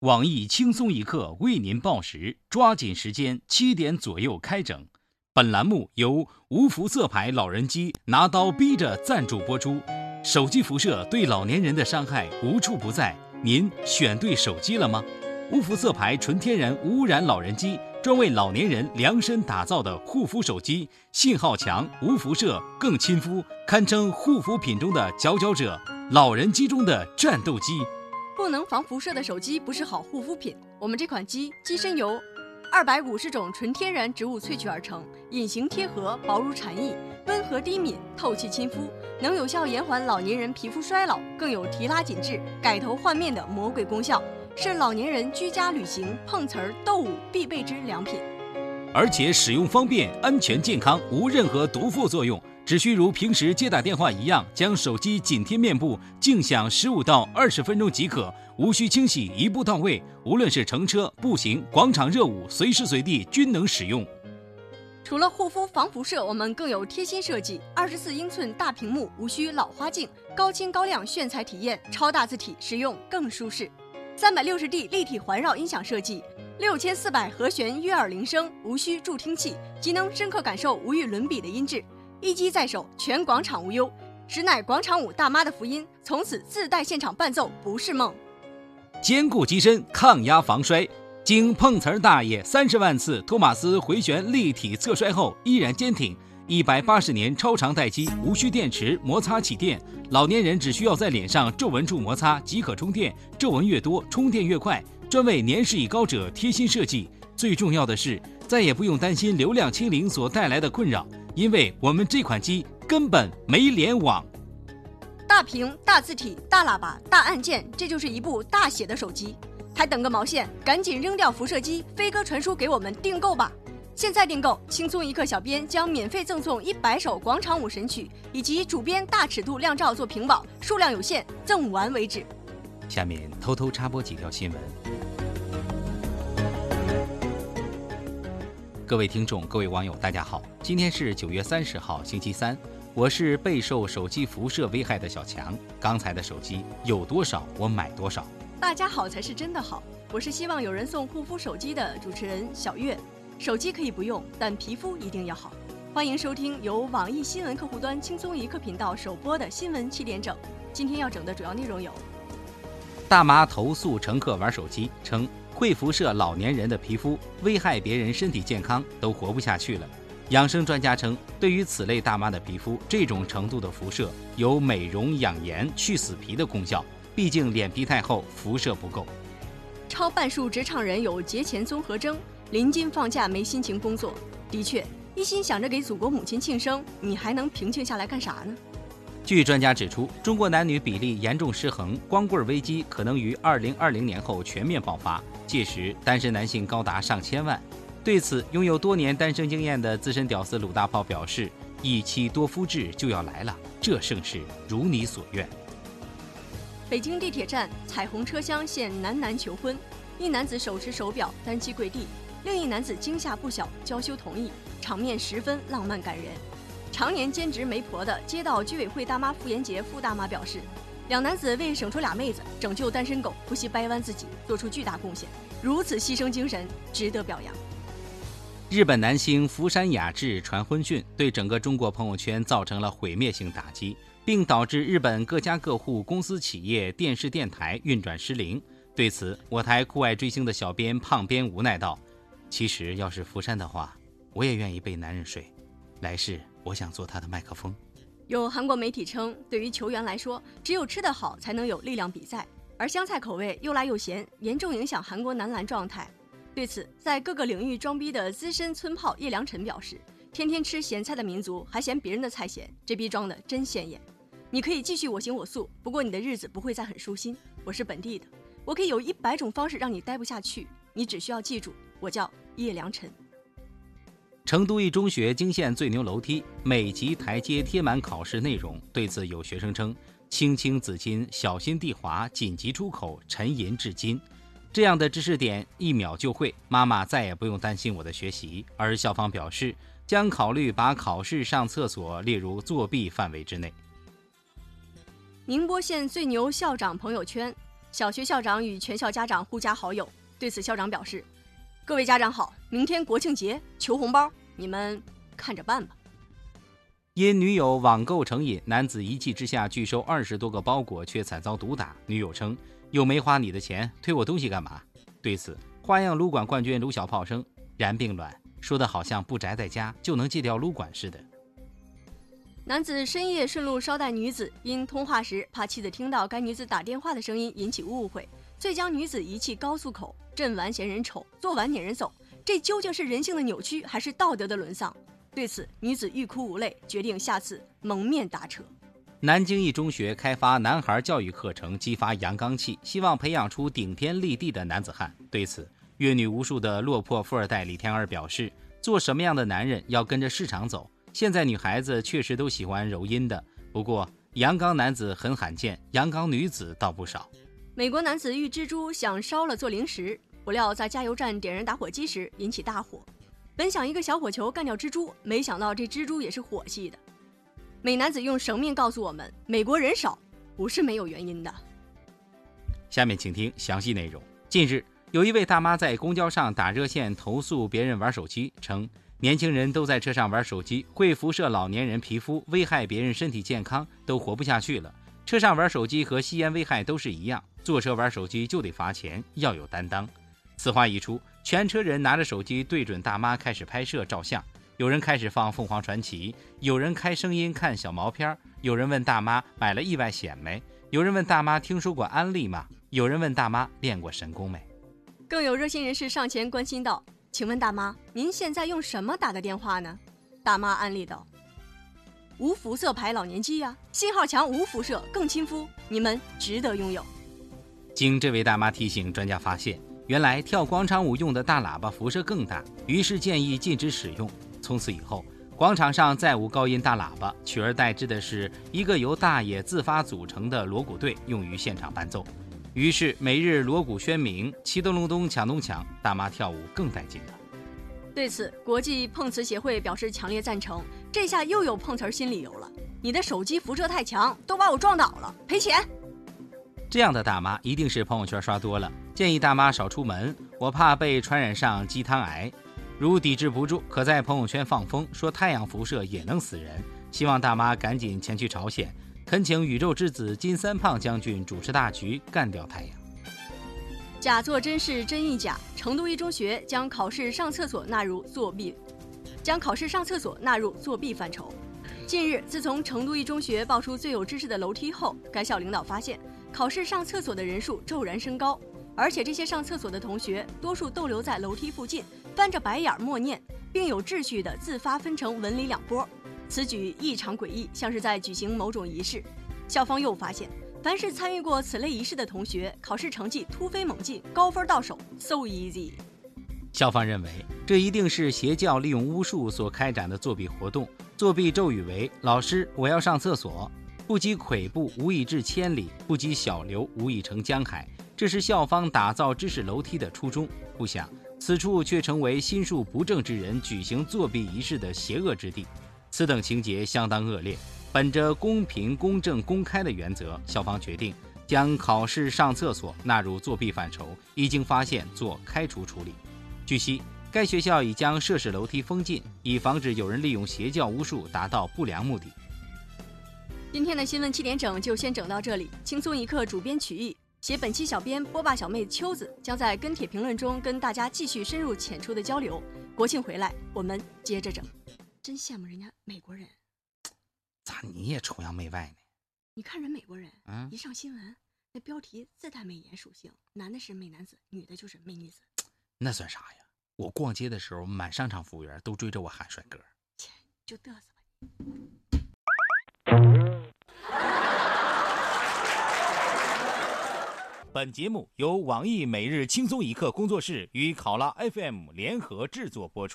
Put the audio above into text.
网易轻松一刻为您报时，抓紧时间，七点左右开整。本栏目由无辐射牌老人机拿刀逼着赞助播出。手机辐射对老年人的伤害无处不在，您选对手机了吗？无辐射牌纯天然无污染老人机，专为老年人量身打造的护肤手机，信号强，无辐射，更亲肤，堪称护肤品中的佼佼者，老人机中的战斗机。不能防辐射的手机不是好护肤品。我们这款机机身由二百五十种纯天然植物萃取而成，隐形贴合，薄如蝉翼，温和低敏，透气亲肤，能有效延缓老年人皮肤衰老，更有提拉紧致、改头换面的魔鬼功效。是老年人居家旅行、碰瓷儿、斗舞必备之良品，而且使用方便、安全、健康，无任何毒副作用。只需如平时接打电话一样，将手机紧贴面部，静享十五到二十分钟即可，无需清洗，一步到位。无论是乘车、步行、广场热舞，随时随地均能使用。除了护肤防辐射，我们更有贴心设计：二十四英寸大屏幕，无需老花镜，高清高亮炫彩体验，超大字体，使用更舒适。三百六十 D 立体环绕音响设计，六千四百和弦悦耳铃声，无需助听器，即能深刻感受无与伦比的音质。一机在手，全广场无忧，实乃广场舞大妈的福音。从此自带现场伴奏不是梦。坚固机身，抗压防摔，经碰瓷儿大爷三十万次托马斯回旋立体侧摔后依然坚挺。一百八十年超长待机，无需电池摩擦起电，老年人只需要在脸上皱纹处摩擦即可充电，皱纹越多充电越快，专为年事已高者贴心设计。最重要的是，再也不用担心流量清零所带来的困扰，因为我们这款机根本没联网。大屏、大字体、大喇叭、大按键，这就是一部大写的手机，还等个毛线？赶紧扔掉辐射机，飞鸽传书给我们订购吧！现在订购，轻松一刻小编将免费赠送一百首广场舞神曲，以及主编大尺度靓照做屏保，数量有限，赠完为止。下面偷偷插播几条新闻。各位听众、各位网友，大家好，今天是九月三十号，星期三，我是备受手机辐射危害的小强。刚才的手机有多少，我买多少。大家好才是真的好，我是希望有人送护肤手机的主持人小月。手机可以不用，但皮肤一定要好。欢迎收听由网易新闻客户端轻松一刻频道首播的新闻七点整。今天要整的主要内容有：大妈投诉乘客玩手机，称会辐射老年人的皮肤，危害别人身体健康，都活不下去了。养生专家称，对于此类大妈的皮肤，这种程度的辐射有美容养颜、去死皮的功效，毕竟脸皮太厚，辐射不够。超半数职场人有节前综合征。临近放假没心情工作，的确，一心想着给祖国母亲庆生，你还能平静下来干啥呢？据专家指出，中国男女比例严重失衡，光棍危机可能于二零二零年后全面爆发，届时单身男性高达上千万。对此，拥有多年单身经验的资深屌丝鲁大炮表示：“一妻多夫制就要来了，这盛世如你所愿。”北京地铁站彩虹车厢现男男求婚，一男子手持手表单膝跪地。另一男子惊吓不小，娇羞同意，场面十分浪漫感人。常年兼职媒婆的街道居委会大妈傅延杰傅大妈表示，两男子为省出俩妹子，拯救单身狗，不惜掰弯自己，做出巨大贡献，如此牺牲精神值得表扬。日本男星福山雅治传婚讯，对整个中国朋友圈造成了毁灭性打击，并导致日本各家各户、公司企业、电视电台运转失灵。对此，我台酷爱追星的小编胖编无奈道。其实，要是福山的话，我也愿意被男人睡。来世，我想做他的麦克风。有韩国媒体称，对于球员来说，只有吃得好才能有力量比赛，而香菜口味又辣又咸，严重影响韩国男篮状态。对此，在各个领域装逼的资深村炮叶良辰表示：“天天吃咸菜的民族，还嫌别人的菜咸，这逼装的真显眼。你可以继续我行我素，不过你的日子不会再很舒心。我是本地的，我可以有一百种方式让你待不下去，你只需要记住。”我叫叶良辰。成都一中学惊现最牛楼梯，每级台阶贴满考试内容。对此，有学生称：“青青子衿，小心地滑，紧急出口，沉吟至今。”这样的知识点一秒就会，妈妈再也不用担心我的学习。而校方表示，将考虑把考试上厕所列入作弊范围之内。宁波县最牛校长朋友圈。小学校长与全校家长互加好友。对此，校长表示：“各位家长好，明天国庆节，求红包，你们看着办吧。”因女友网购成瘾，男子一气之下拒收二十多个包裹，却惨遭毒打。女友称：“又没花你的钱，推我东西干嘛？”对此，花样撸管冠军卢小炮称：“然并卵，说的好像不宅在家就能戒掉撸管似的。”男子深夜顺路捎带女子，因通话时怕妻子听到该女子打电话的声音引起误会，遂将女子遗弃高速口。震完嫌人丑，做完撵人走，这究竟是人性的扭曲，还是道德的沦丧？对此，女子欲哭无泪，决定下次蒙面打车。南京一中学开发男孩教育课程，激发阳刚气，希望培养出顶天立地的男子汉。对此，阅女无数的落魄富二代李天儿表示：“做什么样的男人要跟着市场走。现在女孩子确实都喜欢柔阴的，不过阳刚男子很罕见，阳刚女子倒不少。”美国男子遇蜘蛛想烧了做零食，不料在加油站点燃打火机时引起大火。本想一个小火球干掉蜘蛛，没想到这蜘蛛也是火系的。美男子用绳命告诉我们：美国人少不是没有原因的。下面请听详细内容。近日，有一位大妈在公交上打热线投诉别人玩手机，称年轻人都在车上玩手机，会辐射老年人皮肤，危害别人身体健康，都活不下去了。车上玩手机和吸烟危害都是一样，坐车玩手机就得罚钱，要有担当。此话一出。全车人拿着手机对准大妈开始拍摄照相，有人开始放凤凰传奇，有人开声音看小毛片有人问大妈买了意外险没？有人问大妈听说过安利吗？有人问大妈练过神功没？更有热心人士上前关心道：“请问大妈，您现在用什么打的电话呢？”大妈安利道：“无辐射牌老年机呀，信号强，无辐射，更亲肤，你们值得拥有。”经这位大妈提醒，专家发现。原来跳广场舞用的大喇叭辐射更大，于是建议禁止使用。从此以后，广场上再无高音大喇叭，取而代之的是一个由大爷自发组成的锣鼓队，用于现场伴奏。于是每日锣鼓喧鸣，齐咚隆咚抢咚抢，大妈跳舞更带劲了。对此，国际碰瓷协会表示强烈赞成。这下又有碰瓷儿新理由了，你的手机辐射太强，都把我撞倒了，赔钱。这样的大妈一定是朋友圈刷多了。建议大妈少出门，我怕被传染上鸡汤癌。如抵制不住，可在朋友圈放风说太阳辐射也能死人。希望大妈赶紧前去朝鲜，恳请宇宙之子金三胖将军主持大局，干掉太阳。假作真是真亦假。成都一中学将考试上厕所纳入作弊，将考试上厕所纳入作弊范畴。近日，自从成都一中学爆出最有知识的楼梯后，该校领导发现。考试上厕所的人数骤然升高，而且这些上厕所的同学多数逗留在楼梯附近，翻着白眼默念，并有秩序地自发分成文理两波。此举异常诡异，像是在举行某种仪式。校方又发现，凡是参与过此类仪式的同学，考试成绩突飞猛进，高分到手，so easy。校方认为，这一定是邪教利用巫术所开展的作弊活动。作弊咒语为：“老师，我要上厕所。”不积跬步，无以至千里；不积小流，无以成江海。这是校方打造知识楼梯的初衷。不想此处却成为心术不正之人举行作弊仪式的邪恶之地。此等情节相当恶劣。本着公平、公正、公开的原则，校方决定将考试上厕所纳入作弊范畴，一经发现做开除处理。据悉，该学校已将涉事楼梯封禁，以防止有人利用邪教巫术达到不良目的。今天的新闻七点整就先整到这里。轻松一刻主编曲艺，写本期小编波霸小妹秋子将在跟帖评论中跟大家继续深入浅出的交流。国庆回来，我们接着整。真羡慕人家美国人，咋你也崇洋媚外呢？你看人美国人，嗯，一上新闻，那标题自带美颜属性，男的是美男子，女的就是美女子。那算啥呀？我逛街的时候，满商场服务员都追着我喊帅哥。切，就嘚瑟吧 本节目由网易每日轻松一刻工作室与考拉 FM 联合制作播出。